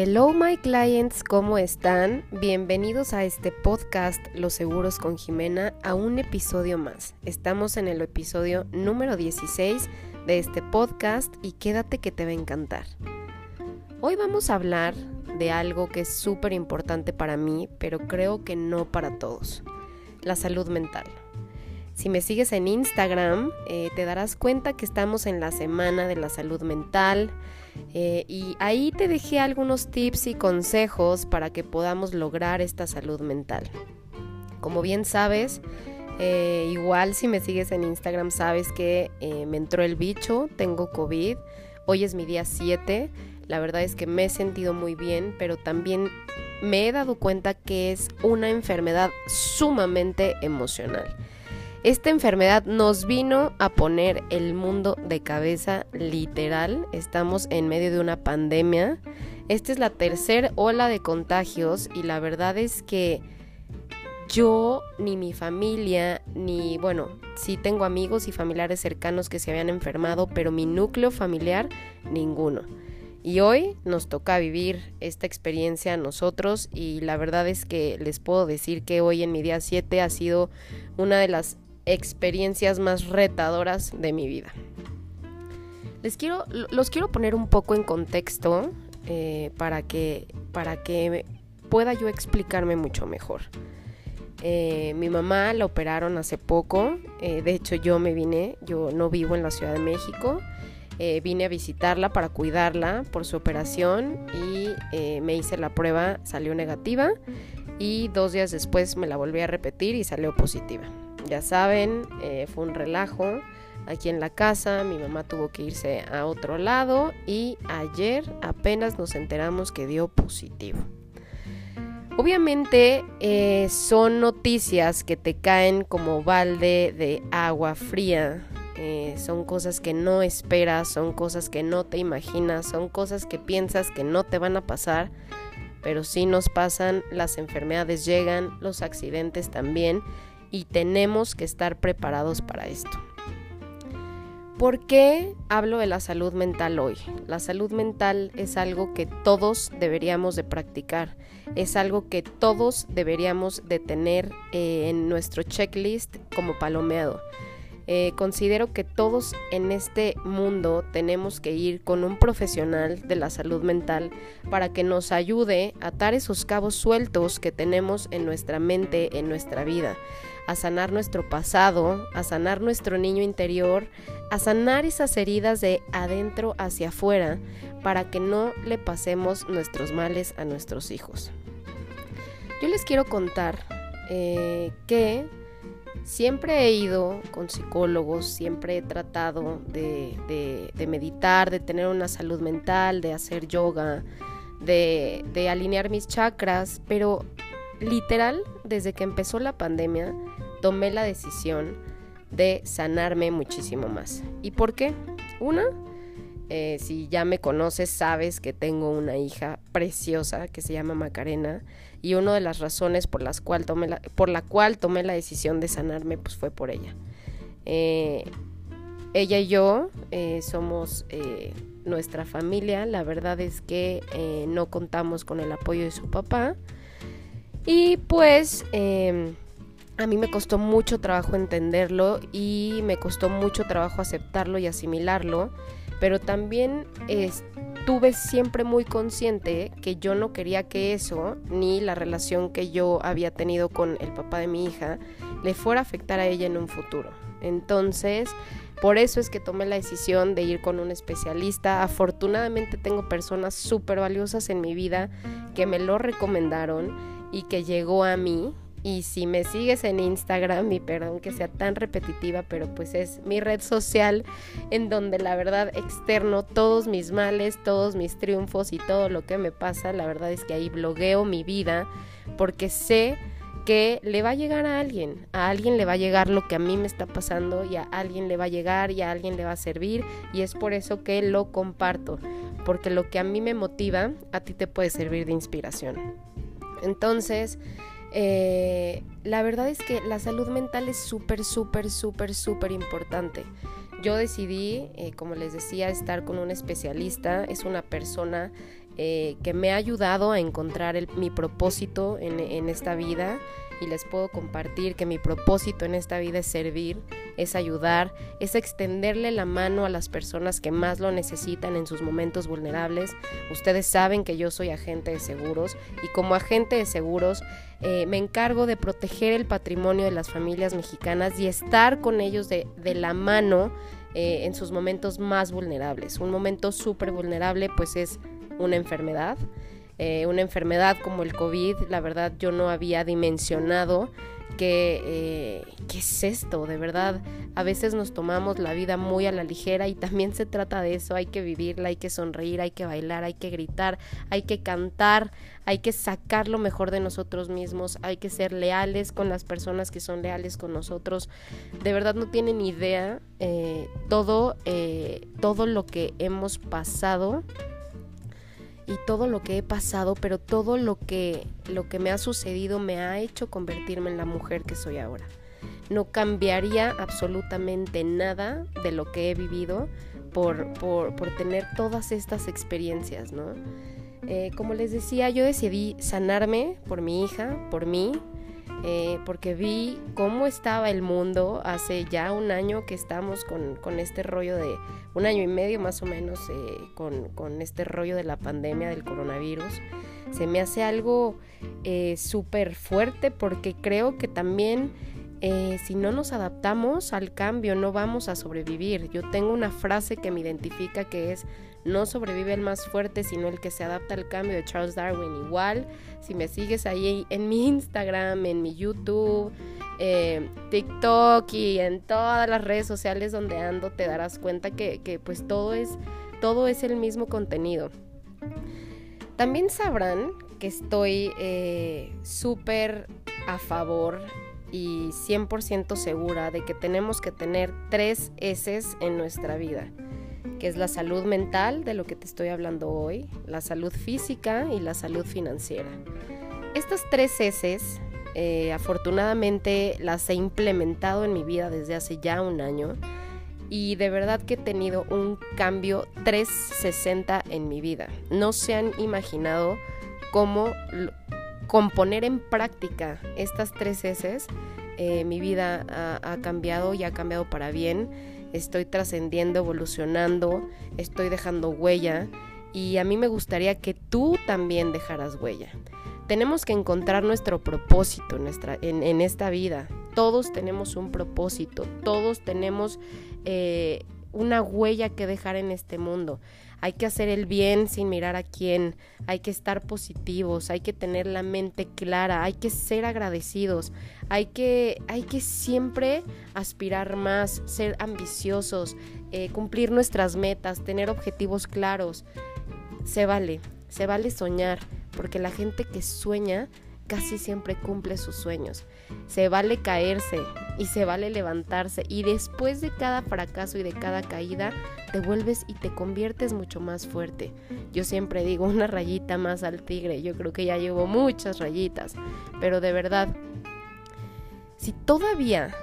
Hello my clients, ¿cómo están? Bienvenidos a este podcast Los Seguros con Jimena, a un episodio más. Estamos en el episodio número 16 de este podcast y quédate que te va a encantar. Hoy vamos a hablar de algo que es súper importante para mí, pero creo que no para todos, la salud mental. Si me sigues en Instagram, eh, te darás cuenta que estamos en la semana de la salud mental eh, y ahí te dejé algunos tips y consejos para que podamos lograr esta salud mental. Como bien sabes, eh, igual si me sigues en Instagram sabes que me entró el bicho, tengo COVID, hoy es mi día 7, la verdad es que me he sentido muy bien, pero también me he dado cuenta que es una enfermedad sumamente emocional. Esta enfermedad nos vino a poner el mundo de cabeza literal. Estamos en medio de una pandemia. Esta es la tercera ola de contagios y la verdad es que yo ni mi familia, ni bueno, sí tengo amigos y familiares cercanos que se habían enfermado, pero mi núcleo familiar, ninguno. Y hoy nos toca vivir esta experiencia a nosotros y la verdad es que les puedo decir que hoy en mi día 7 ha sido una de las experiencias más retadoras de mi vida. Les quiero, los quiero poner un poco en contexto eh, para, que, para que pueda yo explicarme mucho mejor. Eh, mi mamá la operaron hace poco, eh, de hecho yo me vine, yo no vivo en la Ciudad de México, vine a visitarla para cuidarla por su operación y me hice la prueba, salió negativa y dos días después me la volví a repetir y salió positiva. Ya saben, eh, fue un relajo aquí en la casa, mi mamá tuvo que irse a otro lado y ayer apenas nos enteramos que dio positivo. Obviamente eh, son noticias que te caen como balde de agua fría, eh, son cosas que no esperas, son cosas que no te imaginas, son cosas que piensas que no te van a pasar, pero sí nos pasan, las enfermedades llegan, los accidentes también, y tenemos que estar preparados para esto. ¿Por qué hablo de la salud mental hoy? La salud mental es algo que todos deberíamos de practicar, es algo que todos deberíamos de tener eh, en nuestro checklist como palomeado. Eh, considero que todos en este mundo tenemos que ir con un profesional de la salud mental para que nos ayude a atar esos cabos sueltos que tenemos en nuestra mente, en nuestra vida, a sanar nuestro pasado, a sanar nuestro niño interior, a sanar esas heridas de adentro hacia afuera para que no le pasemos nuestros males a nuestros hijos. Yo les quiero contar eh, que Siempre he ido con psicólogos, siempre he tratado de, meditar, de tener una salud mental, de hacer yoga, de, alinear mis chakras, pero literal, desde que empezó la pandemia, tomé la decisión de sanarme muchísimo más. ¿Y por qué? Una, eh, si ya me conoces, sabes que tengo una hija preciosa que se llama Macarena y una de las razones por las cual tomé la, por la cual tomé la decisión de sanarme pues fue por ella. Eh, ella y yo eh, somos nuestra familia. La verdad es que no contamos con el apoyo de su papá y pues a mí me costó mucho trabajo entenderlo y me costó mucho trabajo aceptarlo y asimilarlo pero también estuve siempre muy consciente que yo no quería que eso, ni la relación que yo había tenido con el papá de mi hija, le fuera a afectar a ella en un futuro. Entonces, por eso es que tomé la decisión de ir con un especialista. Afortunadamente tengo personas súper valiosas en mi vida que me lo recomendaron y que llegó a mí y si me sigues en Instagram, y perdón que sea tan repetitiva, pero pues es mi red social en donde la verdad externo todos mis males, todos mis triunfos y todo lo que me pasa, la verdad es que ahí blogueo mi vida porque sé que le va a llegar a alguien, a alguien le va a llegar lo que a mí me está pasando y a alguien le va a llegar y a alguien le va a servir y es por eso que lo comparto, porque lo que a mí me motiva, a ti te puede servir de inspiración. Entonces, eh, la verdad es que la salud mental es súper, súper, súper, súper importante. Yo decidí, eh, como les decía, estar con un especialista. Es una persona eh, que me ha ayudado a encontrar mi propósito en, esta vida y les puedo compartir que mi propósito en esta vida es servir, es ayudar, es extenderle la mano a las personas que más lo necesitan en sus momentos vulnerables. Ustedes saben que yo soy agente de seguros y como agente de seguros eh, me encargo de proteger el patrimonio de las familias mexicanas y estar con ellos de, la mano eh, en sus momentos más vulnerables. Un momento súper vulnerable pues es una enfermedad. Eh, una enfermedad como el COVID, la verdad yo no había dimensionado que, eh, qué es esto, de verdad. A veces nos tomamos la vida muy a la ligera y también se trata de eso, hay que vivirla, hay que sonreír, hay que bailar, hay que gritar, hay que cantar, hay que sacar lo mejor de nosotros mismos, hay que ser leales con las personas que son leales con nosotros. De verdad no tienen idea eh, todo, todo lo que hemos pasado y todo lo que he pasado, pero todo lo que, lo que me ha sucedido me ha hecho convertirme en la mujer que soy ahora. No cambiaría absolutamente nada de lo que he vivido por, por, por tener todas estas experiencias, ¿no? Eh, como les decía, yo decidí sanarme por mi hija, por mí, eh, porque vi cómo estaba el mundo hace ya un año que estamos con, con este rollo de, un año y medio más o menos, eh, con, con, este rollo de la pandemia del coronavirus. Se me hace algo eh, súper fuerte porque creo que también si no nos adaptamos al cambio no vamos a sobrevivir. Yo tengo una frase que me identifica que es no sobrevive el más fuerte, sino el que se adapta al cambio de Charles Darwin. Igual, si me sigues ahí en mi Instagram, en mi YouTube, eh, TikTok y en todas las redes sociales donde ando, te darás cuenta que, pues todo es, todo es el mismo contenido. También sabrán que estoy eh, súper a favor y 100% segura de que tenemos que tener tres S en nuestra vida que es la salud mental, de lo que te estoy hablando hoy, la salud física y la salud financiera. Estas tres S, eh, afortunadamente, las he implementado en mi vida desde hace ya un año y de verdad que he tenido un cambio 360 en mi vida. No se han imaginado cómo con poner en práctica estas tres S, eh, mi vida ha cambiado y ha cambiado para bien estoy trascendiendo, evolucionando, estoy dejando huella y a mí me gustaría que tú también dejaras huella. Tenemos que encontrar nuestro propósito en, nuestra, en, esta vida. Todos tenemos un propósito, todos tenemos eh, una huella que dejar en este mundo. Hay que hacer el bien sin mirar a quién, hay que estar positivos, hay que tener la mente clara, hay que ser agradecidos, hay que, hay que siempre aspirar más, ser ambiciosos, eh, cumplir nuestras metas, tener objetivos claros. Se vale, se vale soñar, porque la gente que sueña casi siempre cumple sus sueños. Se vale caerse y se vale levantarse y después de cada fracaso y de cada caída te vuelves y te conviertes mucho más fuerte. Yo siempre digo una rayita más al tigre, yo creo que ya llevo muchas rayitas, pero de verdad, si todavía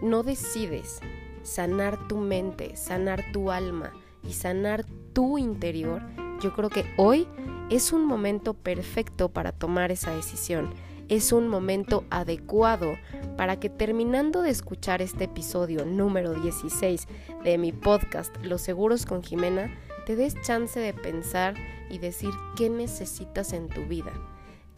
no decides sanar tu mente, sanar tu alma y sanar tu interior, yo creo que hoy es un momento perfecto para tomar esa decisión. Es un momento adecuado para que terminando de escuchar este episodio número 16 de mi podcast Los Seguros con Jimena, te des chance de pensar y decir qué necesitas en tu vida.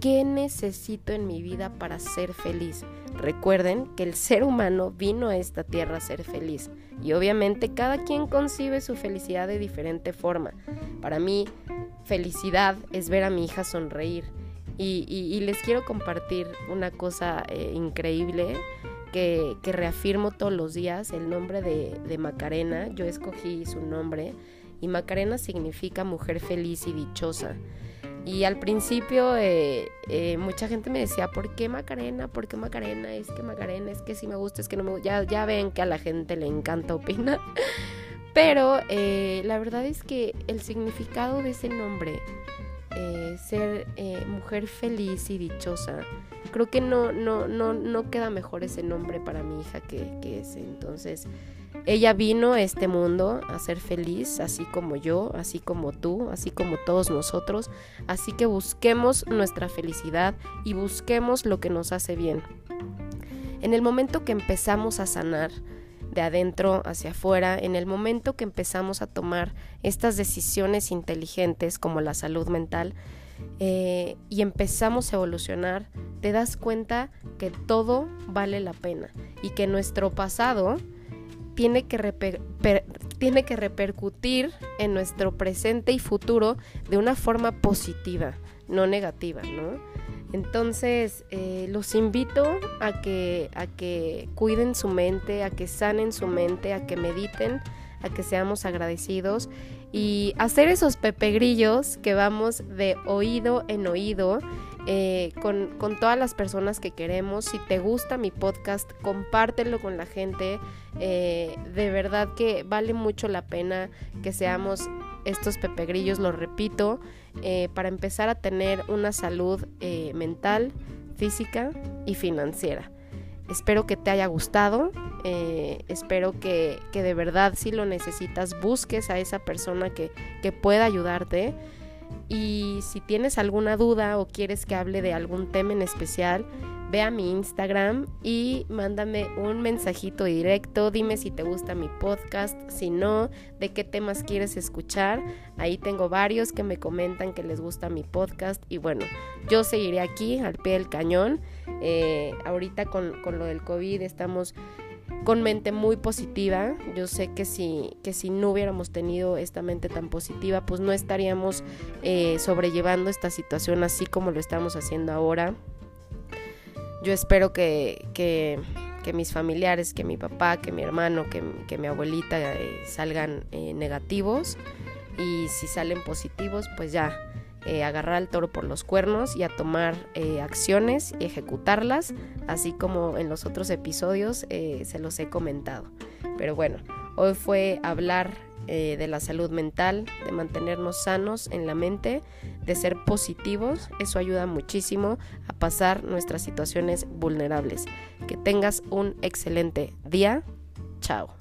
¿Qué necesito en mi vida para ser feliz? Recuerden que el ser humano vino a esta tierra a ser feliz y obviamente cada quien concibe su felicidad de diferente forma. Para mí, felicidad es ver a mi hija sonreír y, les quiero compartir una cosa eh, increíble que, reafirmo todos los días, el nombre de, de Macarena. Yo escogí su nombre y Macarena significa mujer feliz y dichosa. Y al principio eh, eh, mucha gente me decía, ¿por qué Macarena? ¿Por qué Macarena? Es que Macarena, es que si me gusta, es que no me gusta. Ya, ya ven que a la gente le encanta opinar. Pero eh, la verdad es que el significado de ese nombre eh, ser eh, mujer feliz y dichosa. Creo que no, no, no, no queda mejor ese nombre para mi hija que, que ese. Entonces, ella vino a este mundo a ser feliz, así como yo, así como tú, así como todos nosotros. Así que busquemos nuestra felicidad y busquemos lo que nos hace bien. En el momento que empezamos a sanar, de adentro hacia afuera, en el momento que empezamos a tomar estas decisiones inteligentes como la salud mental eh, y empezamos a evolucionar, te das cuenta que todo vale la pena y que nuestro pasado tiene que, tiene que repercutir en nuestro presente y futuro de una forma positiva, no negativa, ¿no? Entonces, eh, los invito a que, a que cuiden su mente, a que sanen su mente, a que mediten, a que seamos agradecidos y hacer esos pepegrillos que vamos de oído en oído eh, con, con, todas las personas que queremos. Si te gusta mi podcast, compártelo con la gente. Eh, de verdad que vale mucho la pena que seamos estos pepegrillos, lo repito, eh, para empezar a tener una salud mental, física y financiera. Espero que te haya gustado, espero que, que, de verdad si lo necesitas busques a esa persona que, que pueda ayudarte. Y si tienes alguna duda o quieres que hable de algún tema en especial, ve a mi Instagram y mándame un mensajito directo. Dime si te gusta mi podcast, si no, de qué temas quieres escuchar. Ahí tengo varios que me comentan que les gusta mi podcast. Y bueno, yo seguiré aquí al pie del cañón. Eh, ahorita con, con lo del COVID estamos con mente muy positiva. Yo sé que si, que si no hubiéramos tenido esta mente tan positiva, pues no estaríamos eh, sobrellevando esta situación así como lo estamos haciendo ahora. Yo espero que, que, mis familiares, que mi papá, que mi hermano, que, mi abuelita eh, salgan eh, negativos y si salen positivos, pues ya eh, agarrar al toro por los cuernos y a tomar acciones y ejecutarlas, así como en los otros episodios eh, se los he comentado. Pero bueno, hoy fue hablar de la salud mental, de mantenernos sanos en la mente, de ser positivos. Eso ayuda muchísimo a pasar nuestras situaciones vulnerables. Que tengas un excelente día. Chao.